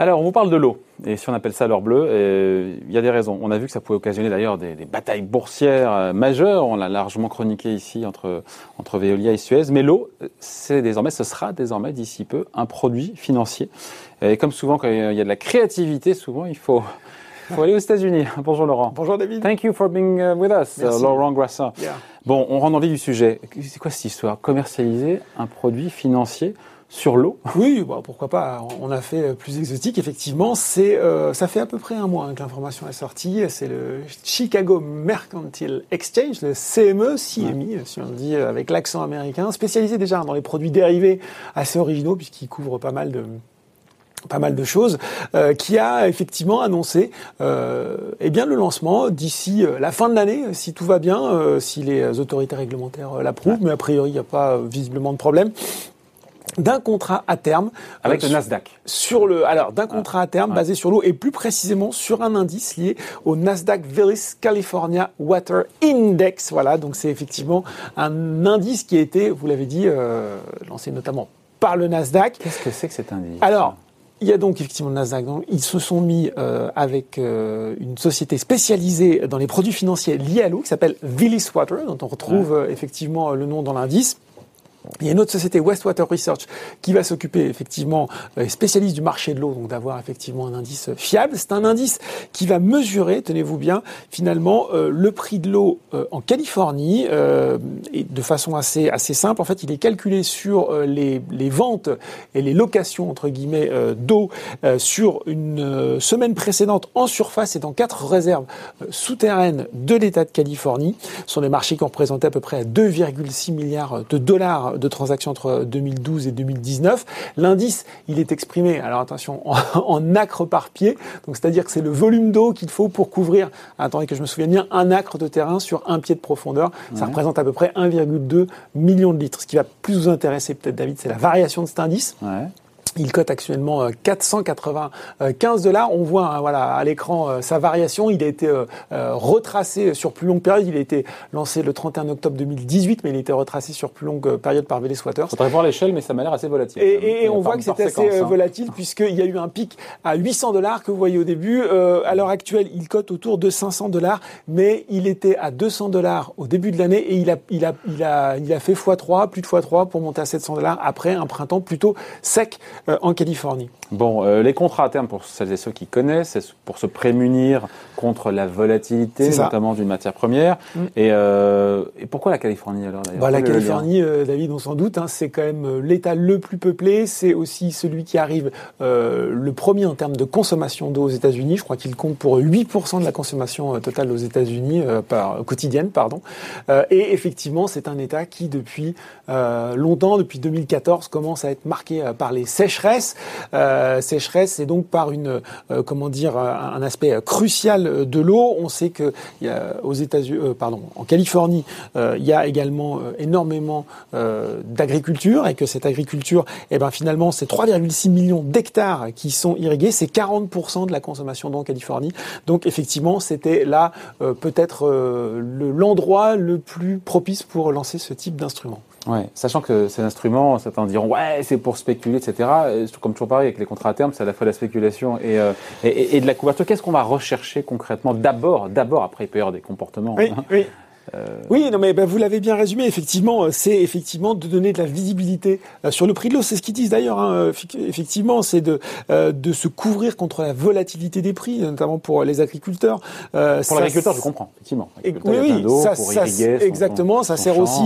Alors, on vous parle de l'eau, et si on appelle ça l'or bleu, euh, il y a des raisons. On a vu que ça pouvait occasionner d'ailleurs des, batailles boursières euh, majeures, on l'a largement chroniqué ici entre, entre Veolia et Suez, mais l'eau, c'est désormais, ce sera désormais d'ici peu un produit financier. Et comme souvent, quand il y a de la créativité, souvent il faut, faut aller aux États-Unis. Bonjour Laurent. Bonjour David. Thank you for being uh, with us, uh, Laurent Grassin. Bon, on rentre dans le vif du sujet. C'est quoi cette histoire? Commercialiser un produit financier sur l'eau? Oui, bah, pourquoi pas. On a fait plus exotique, effectivement. C'est, euh, ça fait à peu près un mois que l'information est sortie. C'est le Chicago Mercantile Exchange, le CME, CME, si on le dit avec l'accent américain, spécialisé déjà dans les produits dérivés assez originaux, puisqu'il couvre pas mal de pas mal de choses, euh, qui a effectivement annoncé euh, eh bien le lancement d'ici euh, la fin de l'année, si tout va bien, euh, si les autorités réglementaires l'approuvent, mais a priori il n'y a pas visiblement de problème d'un contrat à terme avec le Nasdaq. Sur le alors d'un contrat à terme basé sur l'eau et plus précisément sur un indice lié au Nasdaq Veris California Water Index. Voilà, donc c'est effectivement un indice qui a été, vous l'avez dit, euh, lancé notamment par le Nasdaq. Qu'est-ce que c'est que cet indice? Alors, il y a donc effectivement le Nasdaq. ils se sont mis euh, avec euh, une société spécialisée dans les produits financiers liés à l'eau qui s'appelle Willis Water, dont on retrouve euh, effectivement le nom dans l'indice. Il y a une autre société, Westwater Research, qui va s'occuper effectivement, euh, spécialiste du marché de l'eau, donc d'avoir effectivement un indice fiable. C'est un indice qui va mesurer, tenez-vous bien, finalement euh, le prix de l'eau euh, en Californie euh, et de façon assez assez simple. En fait, il est calculé sur euh, les, les, ventes et les locations entre guillemets d'eau sur une semaine précédente en surface et dans quatre réserves souterraines de l'État de Californie. Ce sont des marchés qui ont représenté à peu près 2,6 milliards de dollars de transactions entre 2012 et 2019. L'indice, il est exprimé, alors attention, en, acre par pied. Donc c'est-à-dire que c'est le volume d'eau qu'il faut pour couvrir, attendez que je me souvienne bien, un acre de terrain sur un pied de profondeur. Ça représente à peu près 1,2 million de litres. Ce qui va plus vous intéresser peut-être, David, c'est la variation de cet indice. Ouais. Il cote actuellement 495 dollars. On voit hein, voilà à l'écran euh, sa variation. Il a été euh, euh, retracé sur plus longue période. Il a été lancé le 31 octobre 2018, mais il a été retracé sur plus longue période par Veles Water. Faudrait voir l'échelle, mais ça m'a l'air assez volatile. Et, et on voit que c'est assez hein. volatile puisqu'il y a eu un pic à 800 dollars que vous voyez au début. Euh, à l'heure actuelle, il cote autour de 500 dollars, mais il était à 200 dollars au début de l'année et il a, il a, il a, il a fait x3, plus de x3 pour monter à 700 dollars après un printemps plutôt sec euh, en Californie. Bon, euh, les contrats à terme, pour celles et ceux qui connaissent, c'est pour se prémunir contre la volatilité, notamment d'une matière première. Mm. Et, euh, et, pourquoi la Californie alors bah, La Californie, euh, David, on s'en doute, hein, c'est quand même euh, l'État le plus peuplé. C'est aussi celui qui arrive euh, le premier en termes de consommation d'eau aux États-Unis. Je crois qu'il compte pour 8% de la consommation totale aux États-Unis par quotidienne, pardon. et effectivement, c'est un État qui depuis longtemps, depuis 2014, commence à être marqué par les sécheresses. sécheresses, et donc par une, comment dire, un aspect crucial de l'eau. On sait que aux États-Unis, euh, pardon, en Californie, euh, il y a également euh, énormément d'agriculture et que cette agriculture, eh ben finalement, c'est 3,6 millions d'hectares qui sont irrigués, c'est 40% de la consommation d'eau en Californie. Donc effectivement, c'était là peut-être l'endroit le plus propice pour lancer ce type d'instrument. Ouais, sachant que ces instruments, certains diront ouais, c'est pour spéculer, etc. Comme toujours pareil avec les contrats à terme, c'est à la fois de la spéculation et, euh, et, et de la couverture. Qu'est-ce qu'on va rechercher concrètement? D'abord, d'abord après il peut y avoir des comportements. Oui, hein. oui. Euh... Oui, non, mais ben, vous l'avez bien résumé. Effectivement, euh, c'est effectivement de donner de la visibilité euh, sur le prix de l'eau. C'est ce qu'ils disent d'ailleurs. Hein. Effectivement, c'est de euh, de se couvrir contre la volatilité des prix, notamment pour les agriculteurs. Euh, pour l'agriculteur, je comprends. Effectivement. Et, oui, oui, ça, ça exactement. ça sert aussi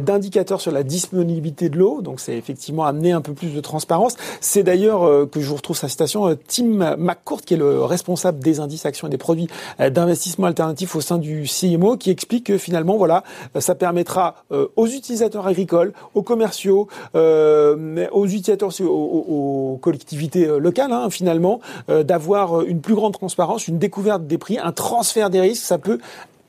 d'indicateur sur la disponibilité de l'eau. Donc, c'est effectivement amener un peu plus de transparence. C'est d'ailleurs que je vous retrouve sa citation Tim McCourt, qui est le responsable des indices actions et des produits d'investissement alternatifs au sein du CMO, qui explique que finalement, voilà, ça permettra euh, aux utilisateurs agricoles, aux commerciaux, euh, aux utilisateurs, aux, aux collectivités euh, locales, hein, finalement, d'avoir une plus grande transparence, une découverte des prix, un transfert des risques. Ça peut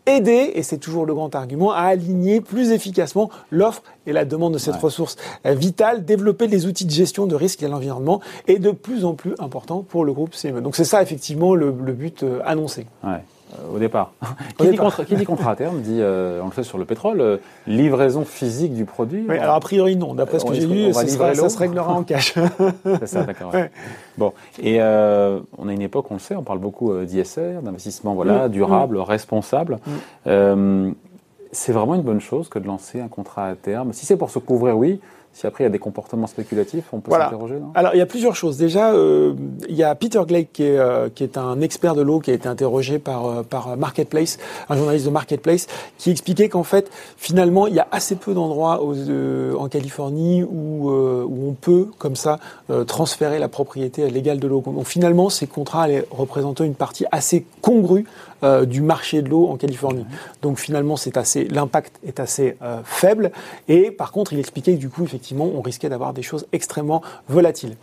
aider, et c'est toujours le grand argument, à aligner plus efficacement l'offre et la demande de cette ressource vitale, développer les outils de gestion de risque à l'environnement est de plus en plus important pour le groupe CME. Donc c'est ça effectivement le, le but annoncé. Ouais. Au départ. qui, dit contrat, qui, dit contrat, à terme dit, on le fait sur le pétrole, livraison physique du produit. Oui, alors a priori non. D'après ce que j'ai lu, ça, ça, se réglera en cash. C'est ça, d'accord. Bon, et on a une époque, on le sait, on parle beaucoup d'ISR, d'investissement voilà, mm. durable, mm. responsable. Mm. c'est vraiment une bonne chose que de lancer un contrat à terme. Si c'est pour se couvrir, oui. Si après il y a des comportements spéculatifs, on peut s'interroger. Alors il y a plusieurs choses. Déjà, euh, il y a Peter Glake qui est, euh, qui est un expert de l'eau qui a été interrogé par, euh, par Marketplace, un journaliste de Marketplace, qui expliquait qu'en fait finalement il y a assez peu d'endroits en Californie où, où on peut comme ça transférer la propriété légale de l'eau. Donc finalement ces contrats allaient représenter une partie assez congrue du marché de l'eau en Californie. Donc finalement, c'est assez, l'impact est assez faible. Et par contre, il expliquait que du coup, effectivement, on risquait d'avoir des choses extrêmement volatiles.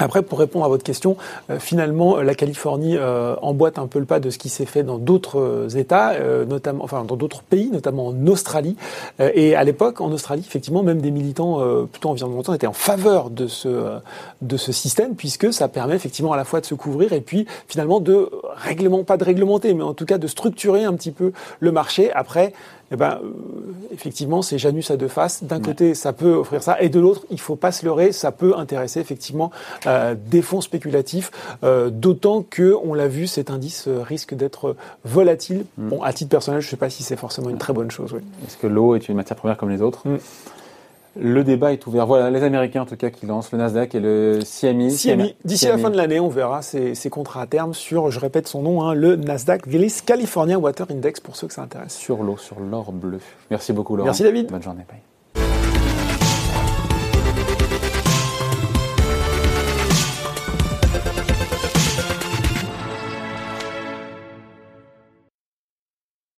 Après, pour répondre à votre question, euh, finalement, la Californie euh, emboîte un peu le pas de ce qui s'est fait dans d'autres euh, États, notamment, enfin dans d'autres pays, notamment en Australie. et à l'époque, en Australie, effectivement, même des militants plutôt environnementaux étaient en faveur de ce de ce système, puisque ça permet effectivement à la fois de se couvrir et puis finalement de règlement, pas de réglementer, mais en tout cas de structurer un petit peu le marché. Après, eh ben, euh, effectivement, c'est Janus à deux faces. D'un côté, ça peut offrir ça, et de l'autre, il faut pas se leurrer, ça peut intéresser effectivement euh, des fonds spéculatifs, euh, d'autant que, on l'a vu, cet indice risque d'être volatile. Mm. Bon, à titre personnel, je ne sais pas si c'est forcément une très bonne chose. Oui. Est-ce que l'eau est une matière première comme les autres mm. Le débat est ouvert. Voilà, les Américains en tout cas qui lancent le Nasdaq et le CME. CME. D'ici la fin de l'année, on verra ces, contrats à terme sur, je répète son nom, hein, le Nasdaq Willis California Water Index pour ceux que ça intéresse. Sur l'eau, sur l'or bleu. Merci beaucoup Laurent. Merci David. Bonne journée. Bye.